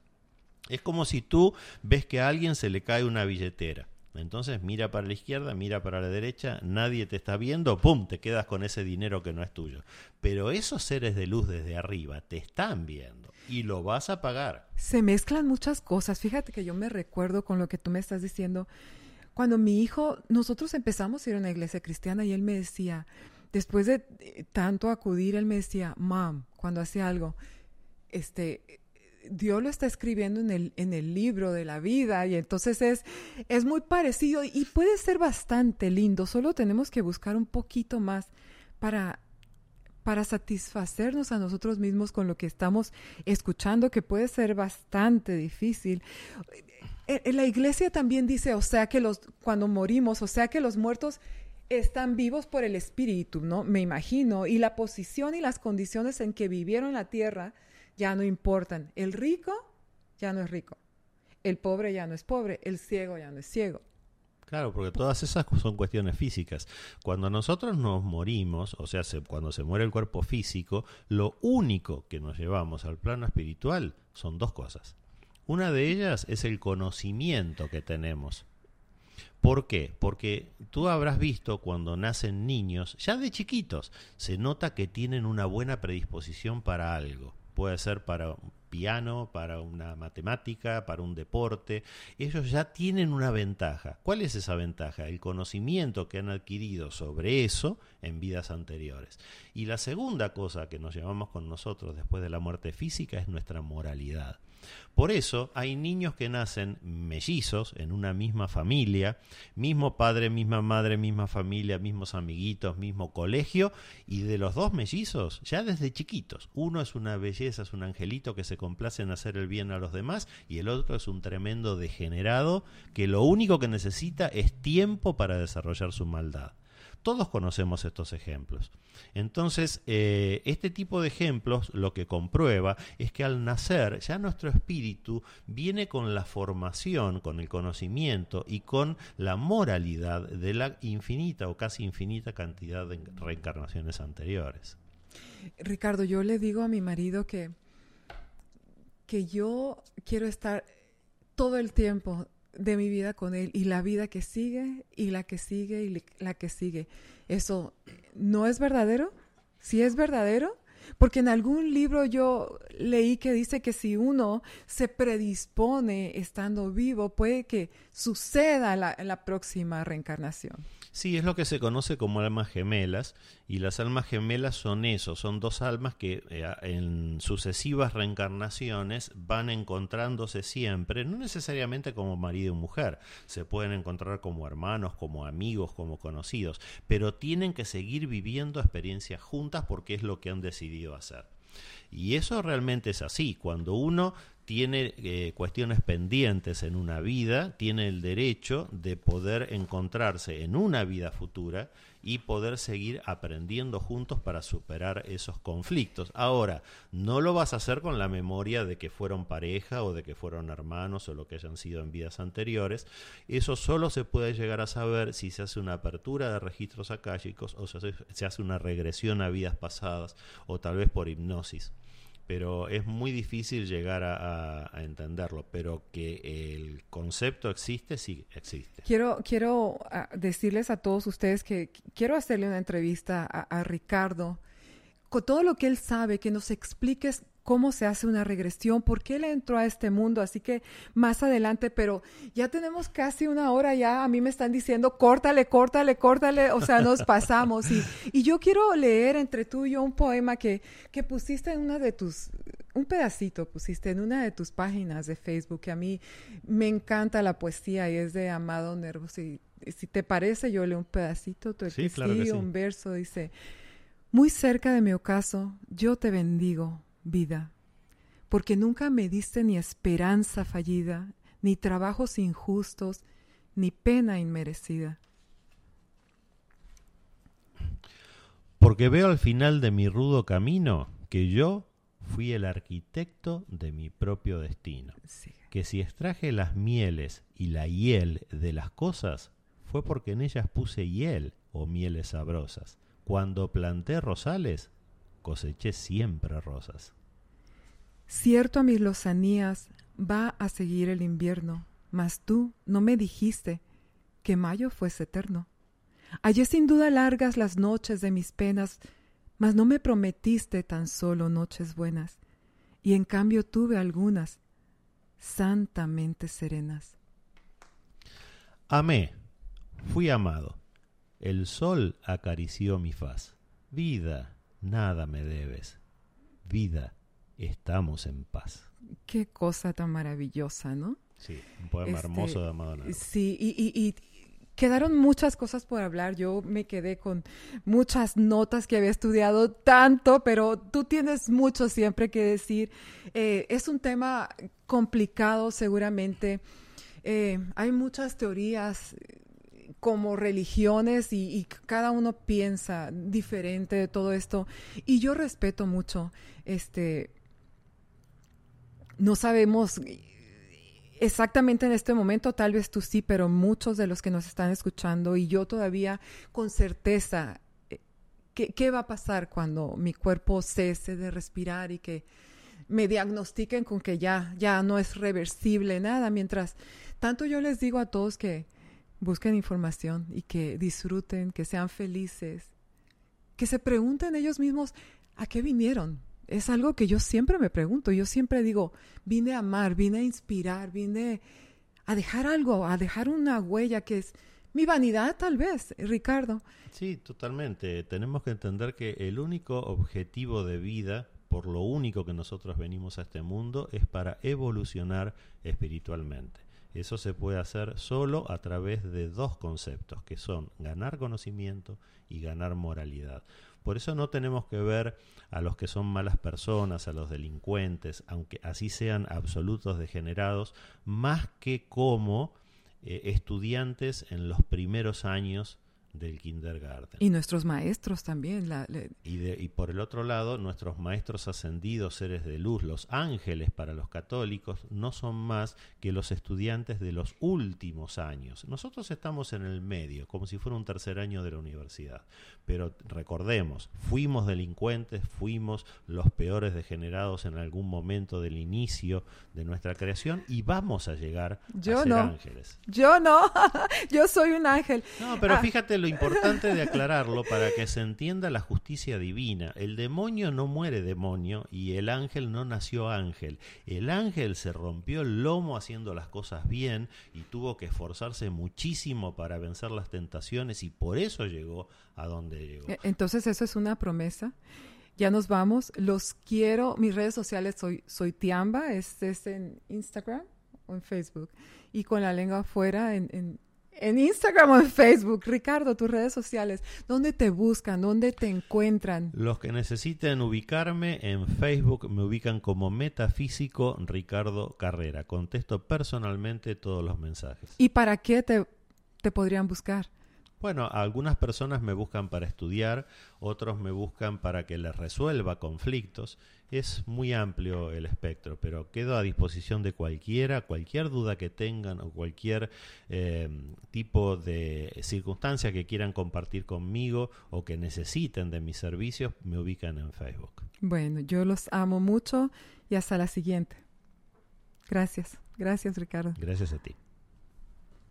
Es como si tú ves que a alguien se le cae una billetera. Entonces mira para la izquierda, mira para la derecha, nadie te está viendo, ¡pum! Te quedas con ese dinero que no es tuyo. Pero esos seres de luz desde arriba te están viendo y lo vas a pagar. Se mezclan muchas cosas. Fíjate que yo me recuerdo con lo que tú me estás diciendo. Cuando mi hijo, nosotros empezamos a ir a una iglesia cristiana y él me decía, después de tanto acudir, él me decía, mam, cuando hace algo, este, Dios lo está escribiendo en el, en el libro de la vida y entonces es, es muy parecido y puede ser bastante lindo, solo tenemos que buscar un poquito más para para satisfacernos a nosotros mismos con lo que estamos escuchando, que puede ser bastante difícil. Eh, eh, la iglesia también dice, o sea que los, cuando morimos, o sea que los muertos están vivos por el espíritu, ¿no? Me imagino. Y la posición y las condiciones en que vivieron la tierra ya no importan. El rico ya no es rico. El pobre ya no es pobre. El ciego ya no es ciego. Claro, porque todas esas son cuestiones físicas. Cuando nosotros nos morimos, o sea, cuando se muere el cuerpo físico, lo único que nos llevamos al plano espiritual son dos cosas. Una de ellas es el conocimiento que tenemos. ¿Por qué? Porque tú habrás visto cuando nacen niños, ya de chiquitos, se nota que tienen una buena predisposición para algo. Puede ser para piano, para una matemática, para un deporte, ellos ya tienen una ventaja. ¿Cuál es esa ventaja? El conocimiento que han adquirido sobre eso en vidas anteriores. Y la segunda cosa que nos llevamos con nosotros después de la muerte física es nuestra moralidad. Por eso hay niños que nacen mellizos en una misma familia, mismo padre, misma madre, misma familia, mismos amiguitos, mismo colegio, y de los dos mellizos, ya desde chiquitos, uno es una belleza, es un angelito que se complace en hacer el bien a los demás, y el otro es un tremendo degenerado que lo único que necesita es tiempo para desarrollar su maldad. Todos conocemos estos ejemplos. Entonces, eh, este tipo de ejemplos lo que comprueba es que al nacer ya nuestro espíritu viene con la formación, con el conocimiento y con la moralidad de la infinita o casi infinita cantidad de reencarnaciones anteriores. Ricardo, yo le digo a mi marido que, que yo quiero estar todo el tiempo de mi vida con él y la vida que sigue y la que sigue y la que sigue. ¿Eso no es verdadero? Si es verdadero, porque en algún libro yo leí que dice que si uno se predispone estando vivo, puede que suceda la, la próxima reencarnación. Sí, es lo que se conoce como almas gemelas, y las almas gemelas son eso, son dos almas que eh, en sucesivas reencarnaciones van encontrándose siempre, no necesariamente como marido y mujer, se pueden encontrar como hermanos, como amigos, como conocidos, pero tienen que seguir viviendo experiencias juntas porque es lo que han decidido hacer. Y eso realmente es así. Cuando uno tiene eh, cuestiones pendientes en una vida, tiene el derecho de poder encontrarse en una vida futura y poder seguir aprendiendo juntos para superar esos conflictos. Ahora, no lo vas a hacer con la memoria de que fueron pareja o de que fueron hermanos o lo que hayan sido en vidas anteriores. Eso solo se puede llegar a saber si se hace una apertura de registros akáshicos o se hace, se hace una regresión a vidas pasadas o tal vez por hipnosis pero es muy difícil llegar a, entenderlo, pero que el concepto existe, sí existe. Quiero, quiero ah, decirles a todos ustedes que quiero hacerle una entrevista a, a Ricardo con todo lo que él sabe, que nos expliques cómo se hace una regresión, por qué él entró a este mundo, así que más adelante, pero ya tenemos casi una hora ya, a mí me están diciendo, córtale, córtale, córtale, o sea, nos pasamos. Y, y yo quiero leer entre tú y yo un poema que, que pusiste en una de tus, un pedacito pusiste en una de tus páginas de Facebook, que a mí me encanta la poesía y es de Amado Nervo. Si, si te parece, yo leo un pedacito, tu sí, un verso, dice, muy cerca de mi ocaso, yo te bendigo vida, porque nunca me diste ni esperanza fallida, ni trabajos injustos, ni pena inmerecida. Porque veo al final de mi rudo camino que yo fui el arquitecto de mi propio destino. Que si extraje las mieles y la hiel de las cosas, fue porque en ellas puse hiel o mieles sabrosas. Cuando planté rosales, coseché siempre rosas. Cierto a mis lozanías va a seguir el invierno, mas tú no me dijiste que mayo fuese eterno. Hallé sin duda largas las noches de mis penas, mas no me prometiste tan solo noches buenas, y en cambio tuve algunas santamente serenas. Amé, fui amado, el sol acarició mi faz. Vida, nada me debes. Vida, estamos en paz. Qué cosa tan maravillosa, ¿no? Sí, un poema este, hermoso de Amado Sí, y, quedaron muchas cosas por hablar. Yo me quedé con muchas notas que había estudiado tanto, pero tú tienes mucho siempre que decir. Eh, es un tema complicado, seguramente. Eh, hay muchas teorías como religiones y, cada uno piensa diferente de todo esto y yo respeto mucho este no sabemos exactamente en este momento, tal vez tú sí, pero muchos de los que nos están escuchando y yo todavía con certeza, eh, ¿qué, va a pasar cuando mi cuerpo cese de respirar y que me diagnostiquen con que ya, ya no es reversible nada? Mientras tanto yo les digo a todos que busquen información y que disfruten, que sean felices, que se pregunten ellos mismos a qué vinieron, es algo que yo siempre me pregunto. Yo siempre digo, vine a amar, vine a inspirar, vine a dejar algo, a dejar una huella que es mi vanidad tal vez, Ricardo. Sí, totalmente. Tenemos que entender que el único objetivo de vida, por lo único que nosotros venimos a este mundo, es para evolucionar espiritualmente. Eso se puede hacer solo a través de dos conceptos, que son ganar conocimiento y ganar moralidad. Por eso no tenemos que ver a los que son malas personas, a los delincuentes, aunque así sean absolutos degenerados, más que como eh, estudiantes en los primeros años del kindergarten. Y nuestros maestros también. y, y, por el otro lado, nuestros maestros ascendidos, seres de luz, los ángeles para los católicos, no son más que los estudiantes de los últimos años. Nosotros estamos en el medio, como si fuera un tercer año de la universidad. Pero recordemos, fuimos delincuentes, fuimos los peores degenerados en algún momento del inicio de nuestra creación y vamos a llegar a ser ángeles. Yo no, yo soy un ángel. No, pero ah. fíjate lo importante de aclararlo para que se entienda la justicia divina. El demonio no muere demonio y el ángel no nació ángel. El ángel se rompió el lomo haciendo las cosas bien y tuvo que esforzarse muchísimo para vencer las tentaciones y por eso llegó a donde llegó. E, entonces eso es una promesa. Ya nos vamos. Los quiero. Mis redes sociales soy, soy Tiamba, es, es en Instagram o en Facebook. Y con la lengua afuera en en Instagram o en Facebook. Ricardo, tus redes sociales, ¿dónde te buscan? ¿Dónde te encuentran? Los que necesiten ubicarme en Facebook me ubican como Metafísico Ricardo Carrera. Contesto personalmente todos los mensajes. ¿Y para qué te, te podrían buscar? Bueno, algunas personas me buscan para estudiar, otros me buscan para que les resuelva conflictos. Es muy amplio el espectro, pero quedo a disposición de cualquiera, cualquier duda que tengan o cualquier eh, tipo de circunstancia que quieran compartir conmigo o que necesiten de mis servicios, me ubican en Facebook. Bueno, yo los amo mucho y hasta la siguiente. Gracias, gracias Ricardo. Gracias a ti.